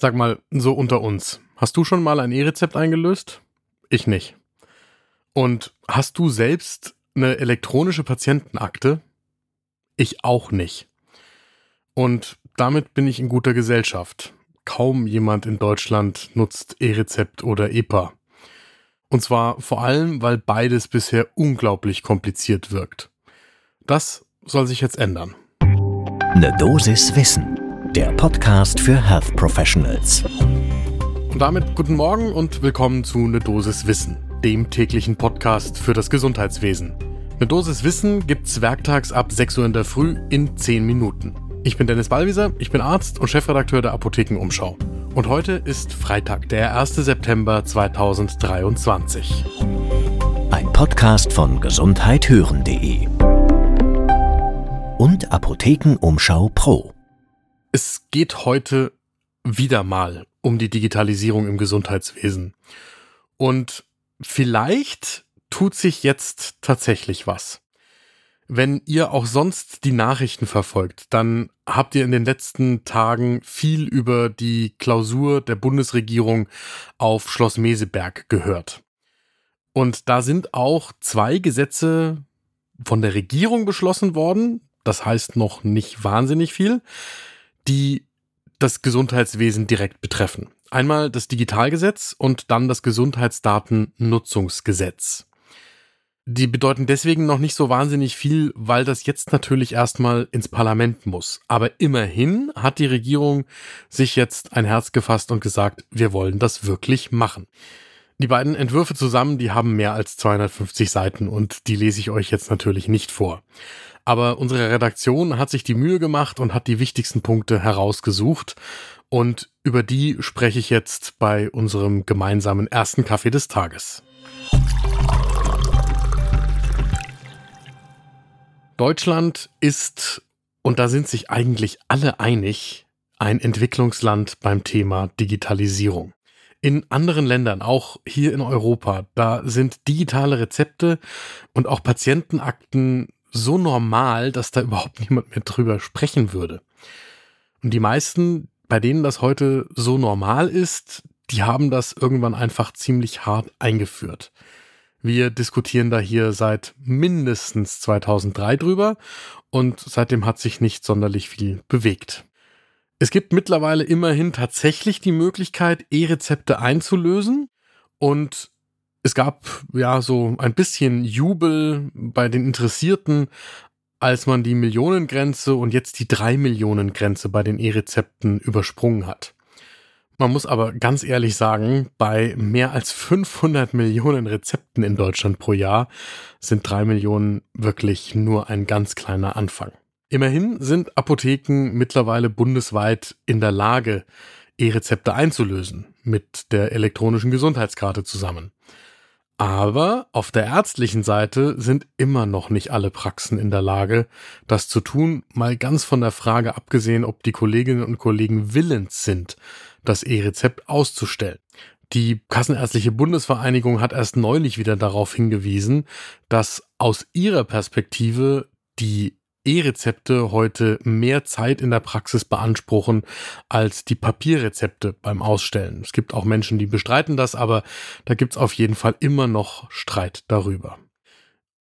Sag mal, so unter uns. Hast du schon mal ein E-Rezept eingelöst? Ich nicht. Und hast du selbst eine elektronische Patientenakte? Ich auch nicht. Und damit bin ich in guter Gesellschaft. Kaum jemand in Deutschland nutzt E-Rezept oder EPA. Und zwar vor allem, weil beides bisher unglaublich kompliziert wirkt. Das soll sich jetzt ändern. Eine Dosis Wissen der Podcast für Health Professionals. Und damit guten Morgen und willkommen zu Ne Dosis Wissen, dem täglichen Podcast für das Gesundheitswesen. Ne Dosis Wissen gibt's werktags ab 6 Uhr in der Früh in 10 Minuten. Ich bin Dennis Ballwieser, ich bin Arzt und Chefredakteur der Apothekenumschau. Und heute ist Freitag, der 1. September 2023. Ein Podcast von gesundheithören.de und Apothekenumschau Pro. Es geht heute wieder mal um die Digitalisierung im Gesundheitswesen. Und vielleicht tut sich jetzt tatsächlich was. Wenn ihr auch sonst die Nachrichten verfolgt, dann habt ihr in den letzten Tagen viel über die Klausur der Bundesregierung auf Schloss Meseberg gehört. Und da sind auch zwei Gesetze von der Regierung beschlossen worden. Das heißt noch nicht wahnsinnig viel die das Gesundheitswesen direkt betreffen. Einmal das Digitalgesetz und dann das Gesundheitsdatennutzungsgesetz. Die bedeuten deswegen noch nicht so wahnsinnig viel, weil das jetzt natürlich erstmal ins Parlament muss. Aber immerhin hat die Regierung sich jetzt ein Herz gefasst und gesagt, wir wollen das wirklich machen. Die beiden Entwürfe zusammen, die haben mehr als 250 Seiten und die lese ich euch jetzt natürlich nicht vor. Aber unsere Redaktion hat sich die Mühe gemacht und hat die wichtigsten Punkte herausgesucht. Und über die spreche ich jetzt bei unserem gemeinsamen ersten Kaffee des Tages. Deutschland ist, und da sind sich eigentlich alle einig, ein Entwicklungsland beim Thema Digitalisierung. In anderen Ländern, auch hier in Europa, da sind digitale Rezepte und auch Patientenakten so normal, dass da überhaupt niemand mehr drüber sprechen würde. Und die meisten, bei denen das heute so normal ist, die haben das irgendwann einfach ziemlich hart eingeführt. Wir diskutieren da hier seit mindestens 2003 drüber und seitdem hat sich nicht sonderlich viel bewegt. Es gibt mittlerweile immerhin tatsächlich die Möglichkeit, E-Rezepte einzulösen und es gab ja so ein bisschen Jubel bei den Interessierten, als man die Millionengrenze und jetzt die drei Millionen Grenze bei den E-Rezepten übersprungen hat. Man muss aber ganz ehrlich sagen, bei mehr als 500 Millionen Rezepten in Deutschland pro Jahr sind drei Millionen wirklich nur ein ganz kleiner Anfang. Immerhin sind Apotheken mittlerweile bundesweit in der Lage, E-Rezepte einzulösen, mit der elektronischen Gesundheitskarte zusammen. Aber auf der ärztlichen Seite sind immer noch nicht alle Praxen in der Lage, das zu tun, mal ganz von der Frage abgesehen, ob die Kolleginnen und Kollegen willens sind, das E-Rezept auszustellen. Die Kassenärztliche Bundesvereinigung hat erst neulich wieder darauf hingewiesen, dass aus ihrer Perspektive die E-Rezepte heute mehr Zeit in der Praxis beanspruchen als die Papierrezepte beim Ausstellen. Es gibt auch Menschen, die bestreiten das, aber da gibt es auf jeden Fall immer noch Streit darüber.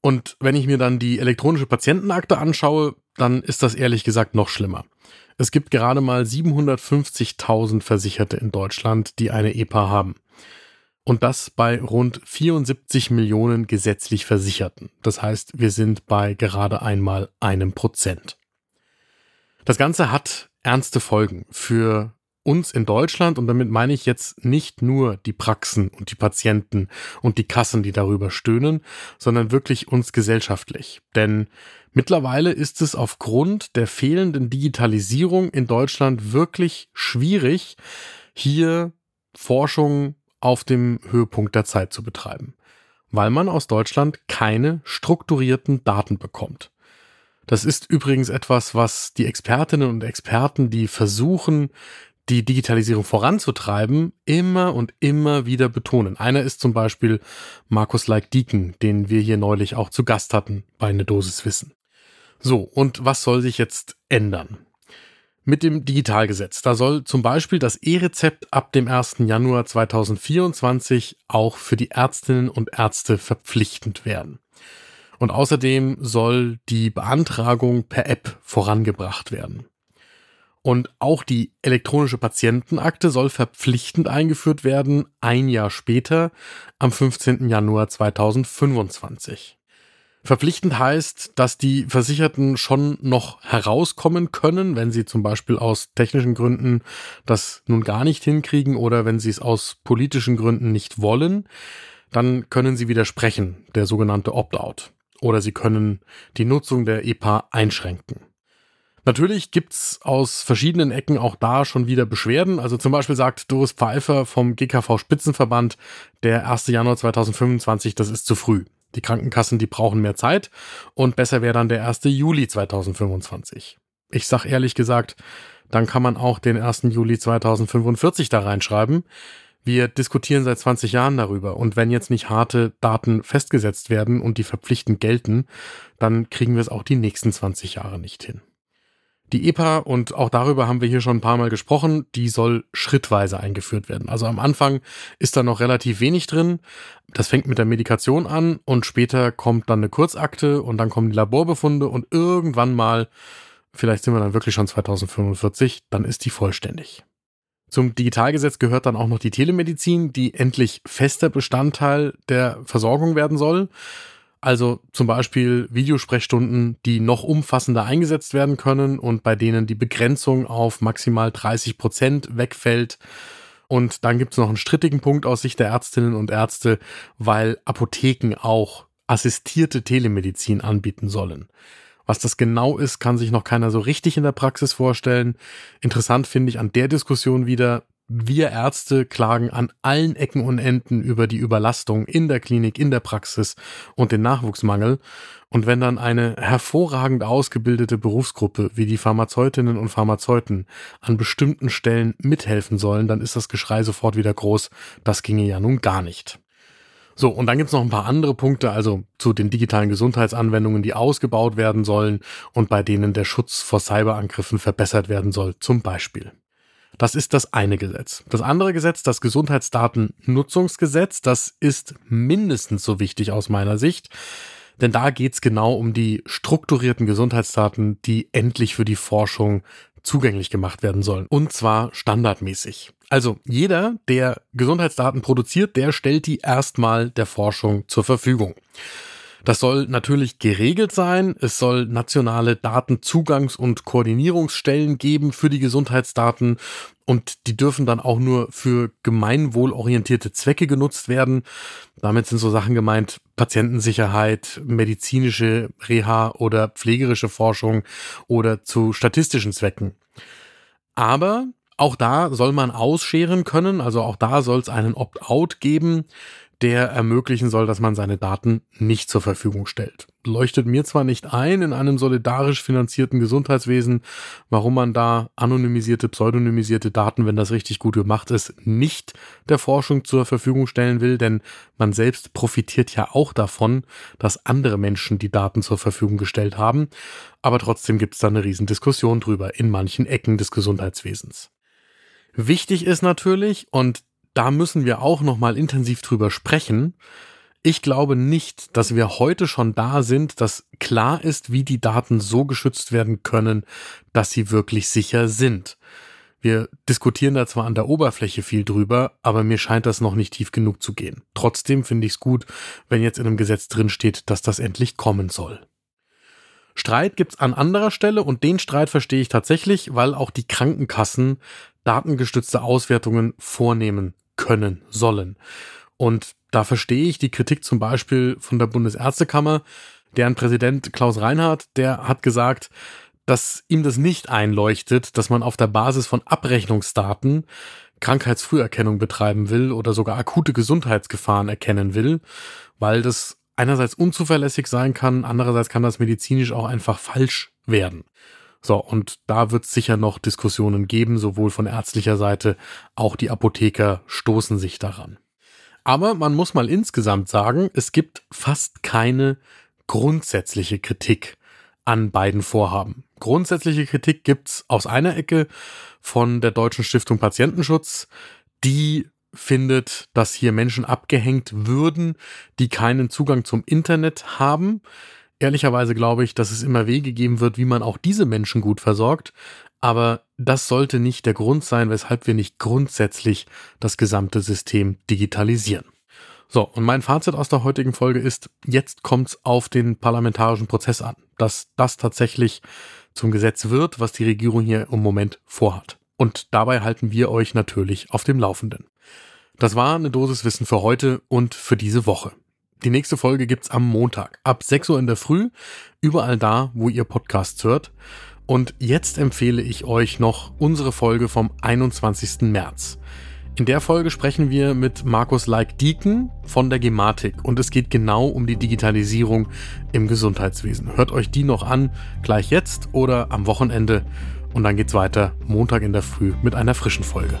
Und wenn ich mir dann die elektronische Patientenakte anschaue, dann ist das ehrlich gesagt noch schlimmer. Es gibt gerade mal 750.000 Versicherte in Deutschland, die eine EPA haben. Und das bei rund 74 Millionen gesetzlich Versicherten. Das heißt, wir sind bei gerade einmal einem Prozent. Das Ganze hat ernste Folgen für uns in Deutschland und damit meine ich jetzt nicht nur die Praxen und die Patienten und die Kassen, die darüber stöhnen, sondern wirklich uns gesellschaftlich. Denn mittlerweile ist es aufgrund der fehlenden Digitalisierung in Deutschland wirklich schwierig, hier Forschung auf dem Höhepunkt der Zeit zu betreiben, weil man aus Deutschland keine strukturierten Daten bekommt. Das ist übrigens etwas, was die Expertinnen und Experten, die versuchen, die Digitalisierung voranzutreiben, immer und immer wieder betonen. Einer ist zum Beispiel Markus Leik-Dieken, den wir hier neulich auch zu Gast hatten bei Eine Dosis Wissen. So, und was soll sich jetzt ändern? Mit dem Digitalgesetz, da soll zum Beispiel das E-Rezept ab dem 1. Januar 2024 auch für die Ärztinnen und Ärzte verpflichtend werden. Und außerdem soll die Beantragung per App vorangebracht werden. Und auch die elektronische Patientenakte soll verpflichtend eingeführt werden, ein Jahr später, am 15. Januar 2025. Verpflichtend heißt, dass die Versicherten schon noch herauskommen können, wenn sie zum Beispiel aus technischen Gründen das nun gar nicht hinkriegen oder wenn sie es aus politischen Gründen nicht wollen, dann können sie widersprechen, der sogenannte Opt-out. Oder sie können die Nutzung der EPA einschränken. Natürlich gibt's aus verschiedenen Ecken auch da schon wieder Beschwerden. Also zum Beispiel sagt Doris Pfeiffer vom GKV Spitzenverband, der 1. Januar 2025, das ist zu früh. Die Krankenkassen, die brauchen mehr Zeit und besser wäre dann der 1. Juli 2025. Ich sag ehrlich gesagt, dann kann man auch den 1. Juli 2045 da reinschreiben. Wir diskutieren seit 20 Jahren darüber und wenn jetzt nicht harte Daten festgesetzt werden und die verpflichtend gelten, dann kriegen wir es auch die nächsten 20 Jahre nicht hin. Die EPA, und auch darüber haben wir hier schon ein paar Mal gesprochen, die soll schrittweise eingeführt werden. Also am Anfang ist da noch relativ wenig drin. Das fängt mit der Medikation an und später kommt dann eine Kurzakte und dann kommen die Laborbefunde und irgendwann mal, vielleicht sind wir dann wirklich schon 2045, dann ist die vollständig. Zum Digitalgesetz gehört dann auch noch die Telemedizin, die endlich fester Bestandteil der Versorgung werden soll. Also zum Beispiel Videosprechstunden, die noch umfassender eingesetzt werden können und bei denen die Begrenzung auf maximal 30 Prozent wegfällt. Und dann gibt es noch einen strittigen Punkt aus Sicht der Ärztinnen und Ärzte, weil Apotheken auch assistierte Telemedizin anbieten sollen. Was das genau ist, kann sich noch keiner so richtig in der Praxis vorstellen. Interessant finde ich an der Diskussion wieder, wir Ärzte klagen an allen Ecken und Enden über die Überlastung in der Klinik, in der Praxis und den Nachwuchsmangel. Und wenn dann eine hervorragend ausgebildete Berufsgruppe wie die Pharmazeutinnen und Pharmazeuten an bestimmten Stellen mithelfen sollen, dann ist das Geschrei sofort wieder groß. Das ginge ja nun gar nicht. So, und dann gibt's noch ein paar andere Punkte, also zu den digitalen Gesundheitsanwendungen, die ausgebaut werden sollen und bei denen der Schutz vor Cyberangriffen verbessert werden soll, zum Beispiel. Das ist das eine Gesetz. Das andere Gesetz, das Gesundheitsdatennutzungsgesetz, das ist mindestens so wichtig aus meiner Sicht. Denn da geht's genau um die strukturierten Gesundheitsdaten, die endlich für die Forschung zugänglich gemacht werden sollen. Und zwar standardmäßig. Also jeder, der Gesundheitsdaten produziert, der stellt die erstmal der Forschung zur Verfügung. Das soll natürlich geregelt sein. Es soll nationale Datenzugangs- und Koordinierungsstellen geben für die Gesundheitsdaten und die dürfen dann auch nur für gemeinwohlorientierte Zwecke genutzt werden. Damit sind so Sachen gemeint, Patientensicherheit, medizinische Reha oder pflegerische Forschung oder zu statistischen Zwecken. Aber auch da soll man ausscheren können, also auch da soll es einen Opt-out geben der ermöglichen soll, dass man seine Daten nicht zur Verfügung stellt. Leuchtet mir zwar nicht ein in einem solidarisch finanzierten Gesundheitswesen, warum man da anonymisierte, pseudonymisierte Daten, wenn das richtig gut gemacht ist, nicht der Forschung zur Verfügung stellen will, denn man selbst profitiert ja auch davon, dass andere Menschen die Daten zur Verfügung gestellt haben. Aber trotzdem gibt es da eine Riesendiskussion drüber in manchen Ecken des Gesundheitswesens. Wichtig ist natürlich, und da müssen wir auch noch mal intensiv drüber sprechen. Ich glaube nicht, dass wir heute schon da sind, dass klar ist, wie die Daten so geschützt werden können, dass sie wirklich sicher sind. Wir diskutieren da zwar an der Oberfläche viel drüber, aber mir scheint das noch nicht tief genug zu gehen. Trotzdem finde ich es gut, wenn jetzt in einem Gesetz drinsteht, dass das endlich kommen soll. Streit gibt's an anderer Stelle und den Streit verstehe ich tatsächlich, weil auch die Krankenkassen datengestützte Auswertungen vornehmen können sollen. Und da verstehe ich die Kritik zum Beispiel von der Bundesärztekammer, deren Präsident Klaus Reinhardt, der hat gesagt, dass ihm das nicht einleuchtet, dass man auf der Basis von Abrechnungsdaten Krankheitsfrüherkennung betreiben will oder sogar akute Gesundheitsgefahren erkennen will, weil das einerseits unzuverlässig sein kann, andererseits kann das medizinisch auch einfach falsch werden. So, und da wird es sicher noch Diskussionen geben, sowohl von ärztlicher Seite, auch die Apotheker stoßen sich daran. Aber man muss mal insgesamt sagen, es gibt fast keine grundsätzliche Kritik an beiden Vorhaben. Grundsätzliche Kritik gibt's aus einer Ecke von der Deutschen Stiftung Patientenschutz, die findet, dass hier Menschen abgehängt würden, die keinen Zugang zum Internet haben. Ehrlicherweise glaube ich, dass es immer Wege geben wird, wie man auch diese Menschen gut versorgt. Aber das sollte nicht der Grund sein, weshalb wir nicht grundsätzlich das gesamte System digitalisieren. So, und mein Fazit aus der heutigen Folge ist, jetzt kommt's auf den parlamentarischen Prozess an, dass das tatsächlich zum Gesetz wird, was die Regierung hier im Moment vorhat. Und dabei halten wir euch natürlich auf dem Laufenden. Das war eine Dosis Wissen für heute und für diese Woche. Die nächste Folge gibt's am Montag ab 6 Uhr in der Früh, überall da, wo ihr Podcasts hört. Und jetzt empfehle ich euch noch unsere Folge vom 21. März. In der Folge sprechen wir mit Markus Leik-Dieken von der Gematik und es geht genau um die Digitalisierung im Gesundheitswesen. Hört euch die noch an, gleich jetzt oder am Wochenende und dann geht's weiter Montag in der Früh mit einer frischen Folge.